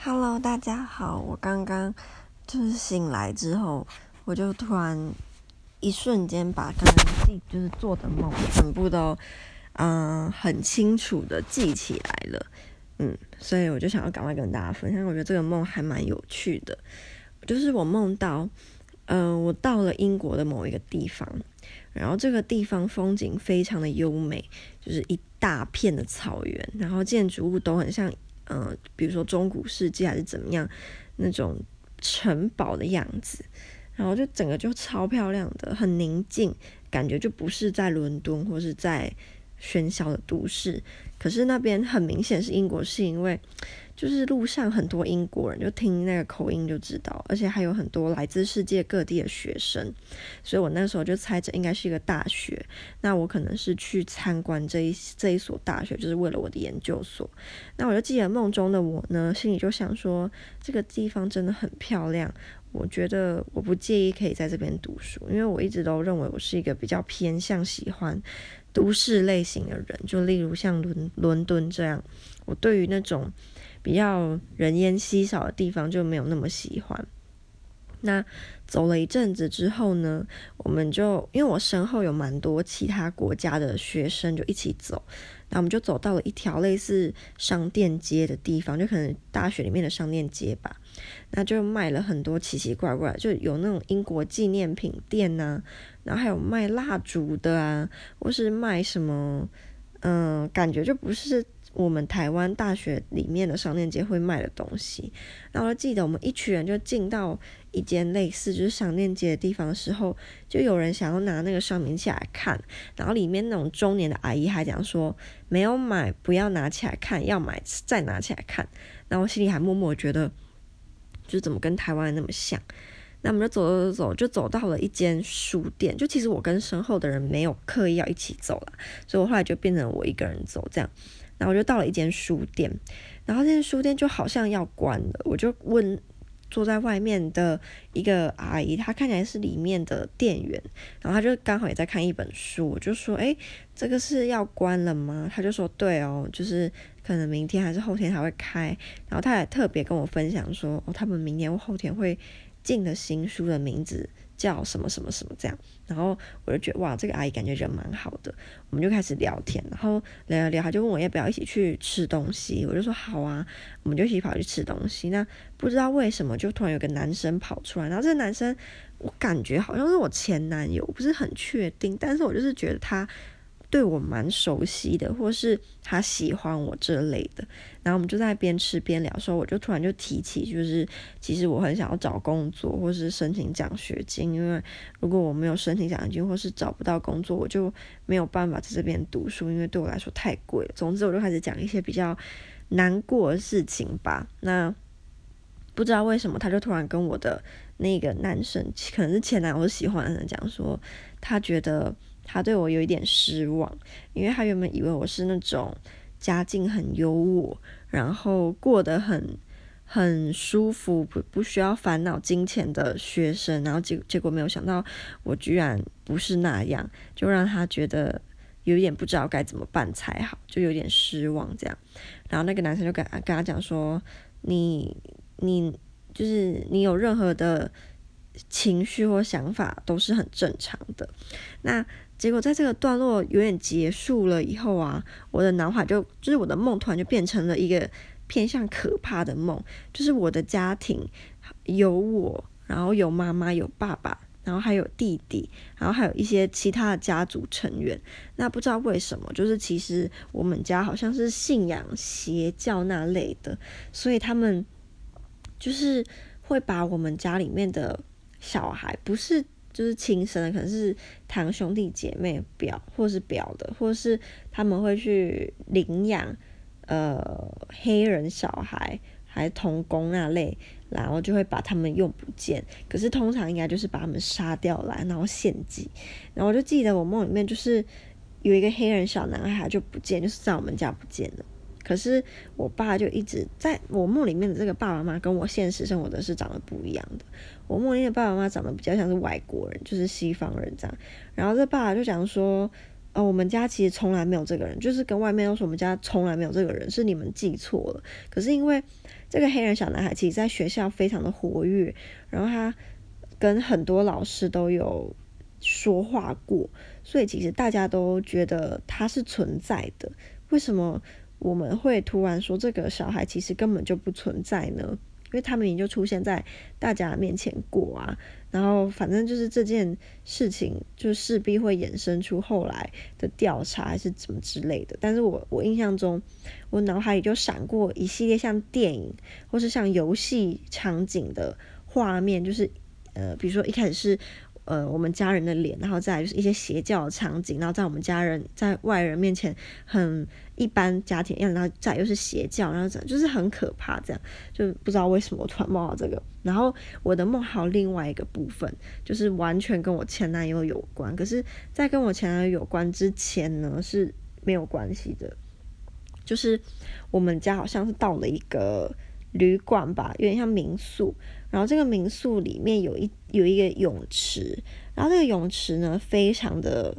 Hello，大家好。我刚刚就是醒来之后，我就突然一瞬间把刚刚自己就是做的梦全部都嗯、很清楚的记起来了。嗯，所以我就想要赶快跟大家分享。我觉得这个梦还蛮有趣的，就是我梦到嗯、我到了英国的某一个地方，然后这个地方风景非常的优美，就是一大片的草原，然后建筑物都很像。嗯、呃，比如说中古世纪还是怎么样，那种城堡的样子，然后就整个就超漂亮的，很宁静，感觉就不是在伦敦或是在喧嚣的都市。可是那边很明显是英国，是因为。就是路上很多英国人，就听那个口音就知道，而且还有很多来自世界各地的学生，所以我那时候就猜着应该是一个大学。那我可能是去参观这一这一所大学，就是为了我的研究所。那我就记得梦中的我呢，心里就想说，这个地方真的很漂亮，我觉得我不介意可以在这边读书，因为我一直都认为我是一个比较偏向喜欢都市类型的人，就例如像伦伦敦这样，我对于那种。比较人烟稀少的地方就没有那么喜欢。那走了一阵子之后呢，我们就因为我身后有蛮多其他国家的学生就一起走，那我们就走到了一条类似商店街的地方，就可能大学里面的商店街吧。那就卖了很多奇奇怪怪，就有那种英国纪念品店呐、然后还有卖蜡烛的啊，或是卖什么，嗯、感觉就不是。我们台湾大学里面的商店街会卖的东西，然后我记得我们一群人就进到一间类似就是商店街的地方的时候，就有人想要拿那个商品起来看，然后里面那种中年的阿姨还讲说没有买不要拿起来看，要买再拿起来看，然后我心里还默默觉得，就怎么跟台湾那么像。那我们就走走走走，就走到了一间书店，就其实我跟身后的人没有刻意要一起走了，所以我后来就变成我一个人走这样。然后我就到了一间书店，然后这间书店就好像要关了，我就问坐在外面的一个阿姨，她看起来是里面的店员，然后她就刚好也在看一本书，我就说：“诶，这个是要关了吗？”她就说：“对哦，就是可能明天还是后天才会开。”然后她也特别跟我分享说：“哦，他们明年或后天会进的新书的名字。”叫什么什么什么这样，然后我就觉得哇，这个阿姨感觉人蛮好的，我们就开始聊天，然后聊聊聊，她就问我要不要一起去吃东西，我就说好啊，我们就一起跑去吃东西。那不知道为什么，就突然有个男生跑出来，然后这个男生我感觉好像是我前男友，不是很确定，但是我就是觉得他。对我蛮熟悉的，或是他喜欢我这类的，然后我们就在边吃边聊，说我就突然就提起，就是其实我很想要找工作，或是申请奖学金，因为如果我没有申请奖学金，或是找不到工作，我就没有办法在这边读书，因为对我来说太贵了。总之，我就开始讲一些比较难过的事情吧。那不知道为什么，他就突然跟我的那个男生，可能是前男友喜欢的人讲说，他觉得。他对我有一点失望，因为他原本以为我是那种家境很优渥，然后过得很很舒服，不不需要烦恼金钱的学生，然后结结果没有想到我居然不是那样，就让他觉得有点不知道该怎么办才好，就有点失望这样。然后那个男生就跟跟他讲说：“你你就是你有任何的情绪或想法都是很正常的。”那结果在这个段落有点结束了以后啊，我的脑海就就是我的梦突然就变成了一个偏向可怕的梦，就是我的家庭有我，然后有妈妈有爸爸，然后还有弟弟，然后还有一些其他的家族成员。那不知道为什么，就是其实我们家好像是信仰邪教那类的，所以他们就是会把我们家里面的小孩不是。就是亲生的，可能是堂兄弟姐妹表，或是表的，或是他们会去领养呃黑人小孩，还童工那类，然后就会把他们用不见。可是通常应该就是把他们杀掉来，然后献祭。然后我就记得我梦里面就是有一个黑人小男孩就不见，就是在我们家不见了。可是我爸就一直在我梦里面的这个爸爸妈妈跟我现实生活的是长得不一样的。我梦里的爸爸妈妈长得比较像是外国人，就是西方人这样。然后这爸爸就讲说，呃，我们家其实从来没有这个人，就是跟外面都说我们家从来没有这个人，是你们记错了。可是因为这个黑人小男孩其实在学校非常的活跃，然后他跟很多老师都有说话过，所以其实大家都觉得他是存在的。为什么我们会突然说这个小孩其实根本就不存在呢？因为他们已经就出现在大家面前过啊，然后反正就是这件事情就势必会衍生出后来的调查还是怎么之类的。但是我我印象中，我脑海里就闪过一系列像电影或是像游戏场景的画面，就是呃，比如说一开始是。呃，我们家人的脸，然后再就是一些邪教的场景，然后在我们家人在外人面前很一般家庭样，然后再又是邪教，然后这样就是很可怕，这样就不知道为什么我突然梦到这个。然后我的梦还有另外一个部分，就是完全跟我前男友有关，可是，在跟我前男友有关之前呢，是没有关系的，就是我们家好像是到了一个旅馆吧，有点像民宿。然后这个民宿里面有一有一个泳池，然后这个泳池呢非常的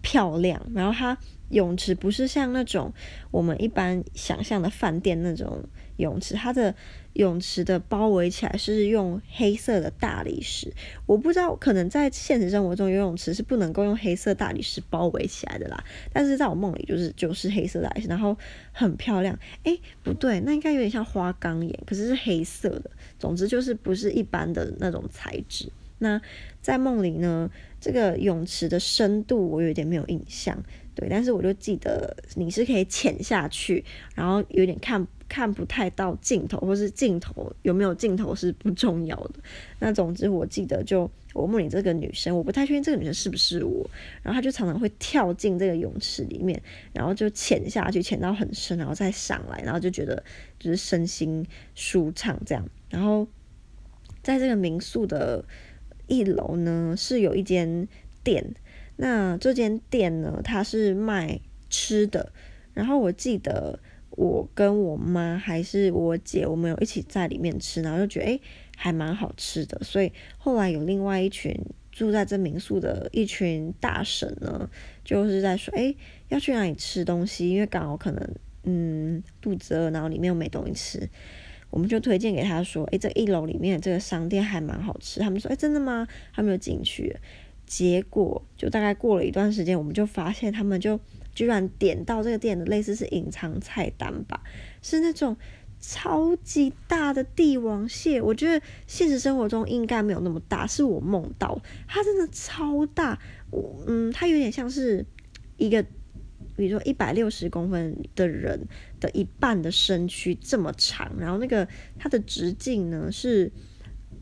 漂亮，然后它泳池不是像那种我们一般想象的饭店那种泳池，它的。泳池的包围起来是用黑色的大理石，我不知道，可能在现实生活中游泳池是不能够用黑色大理石包围起来的啦。但是在我梦里就是就是黑色大理石，然后很漂亮。诶，不对，那应该有点像花岗岩，可是是黑色的。总之就是不是一般的那种材质。那在梦里呢，这个泳池的深度我有点没有印象，对，但是我就记得你是可以潜下去，然后有点看。看不太到尽头，或是尽头有没有尽头是不重要的。那总之，我记得就我梦里这个女生，我不太确定这个女生是不是我。然后她就常常会跳进这个泳池里面，然后就潜下去，潜到很深，然后再上来，然后就觉得就是身心舒畅这样。然后在这个民宿的一楼呢，是有一间店。那这间店呢，它是卖吃的。然后我记得。我跟我妈还是我姐，我们有一起在里面吃，然后就觉得诶还蛮好吃的。所以后来有另外一群住在这民宿的一群大婶呢，就是在说诶要去哪里吃东西，因为刚好可能嗯肚子饿，然后里面又没东西吃，我们就推荐给他说诶这一楼里面这个商店还蛮好吃。他们说诶真的吗？他们就进去，结果就大概过了一段时间，我们就发现他们就。居然点到这个店的类似是隐藏菜单吧，是那种超级大的帝王蟹。我觉得现实生活中应该没有那么大，是我梦到它真的超大。我嗯，它有点像是一个，比如说一百六十公分的人的一半的身躯这么长，然后那个它的直径呢是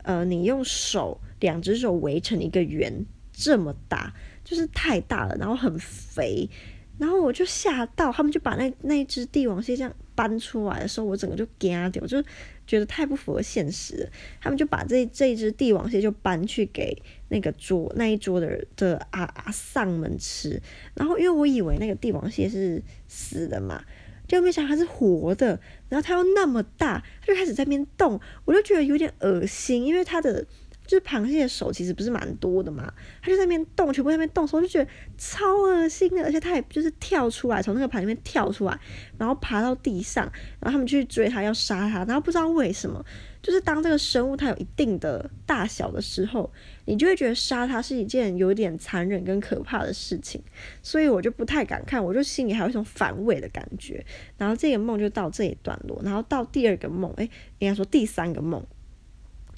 呃，你用手两只手围成一个圆这么大，就是太大了，然后很肥。然后我就吓到，他们就把那那一只帝王蟹这样搬出来的时候，我整个就惊掉，我就觉得太不符合现实。他们就把这这一只帝王蟹就搬去给那个桌那一桌的的阿阿丧们吃。然后因为我以为那个帝王蟹是死的嘛，就没想到它是活的。然后它又那么大，它就开始在那边动，我就觉得有点恶心，因为它的。就是螃蟹的手其实不是蛮多的嘛，它就在那边动，全部在那边动所以，我就觉得超恶心的，而且它也就是跳出来，从那个盘里面跳出来，然后爬到地上，然后他们去追它，要杀它，然后不知道为什么，就是当这个生物它有一定的大小的时候，你就会觉得杀它是一件有点残忍跟可怕的事情，所以我就不太敢看，我就心里还有一种反胃的感觉。然后这个梦就到这一段落，然后到第二个梦，诶，应该说第三个梦。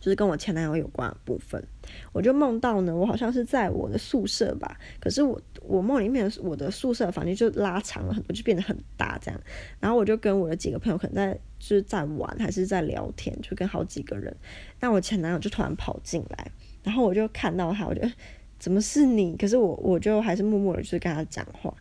就是跟我前男友有关的部分，我就梦到呢，我好像是在我的宿舍吧，可是我我梦里面我的宿舍房间就拉长了很多，就变得很大这样，然后我就跟我的几个朋友可能在就是在玩还是在聊天，就跟好几个人，那我前男友就突然跑进来，然后我就看到他，我就 怎么是你？可是我我就还是默默的就是跟他讲话，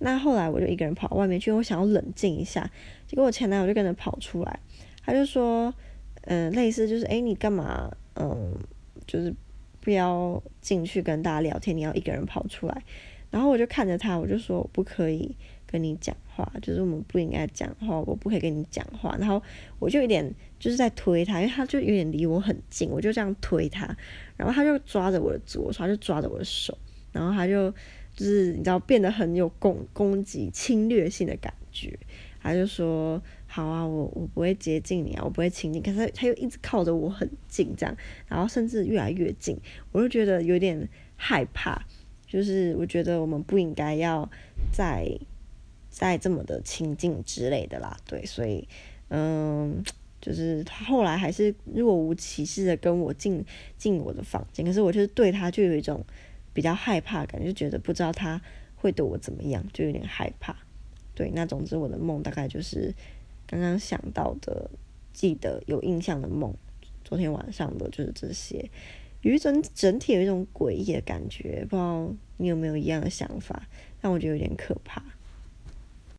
那后来我就一个人跑到外面去，我想要冷静一下，结果我前男友就跟着跑出来，他就说。嗯，类似就是，诶，你干嘛？嗯，就是不要进去跟大家聊天，你要一个人跑出来。然后我就看着他，我就说我不可以跟你讲话，就是我们不应该讲话，我不可以跟你讲话。然后我就有点就是在推他，因为他就有点离我很近，我就这样推他，然后他就抓着我的左手，就抓着我的手，然后他就就是你知道变得很有攻攻击、侵略性的感觉。他就说：“好啊，我我不会接近你啊，我不会亲近。”可是他他又一直靠着我很近，这样，然后甚至越来越近，我就觉得有点害怕。就是我觉得我们不应该要再再这么的亲近之类的啦，对，所以嗯，就是他后来还是若无其事的跟我进进我的房间，可是我就是对他就有一种比较害怕感觉，就觉得不知道他会对我怎么样，就有点害怕。对，那总之我的梦大概就是刚刚想到的，记得有印象的梦，昨天晚上的就是这些，有一种整体有一种诡异的感觉，不知道你有没有一样的想法？但我觉得有点可怕。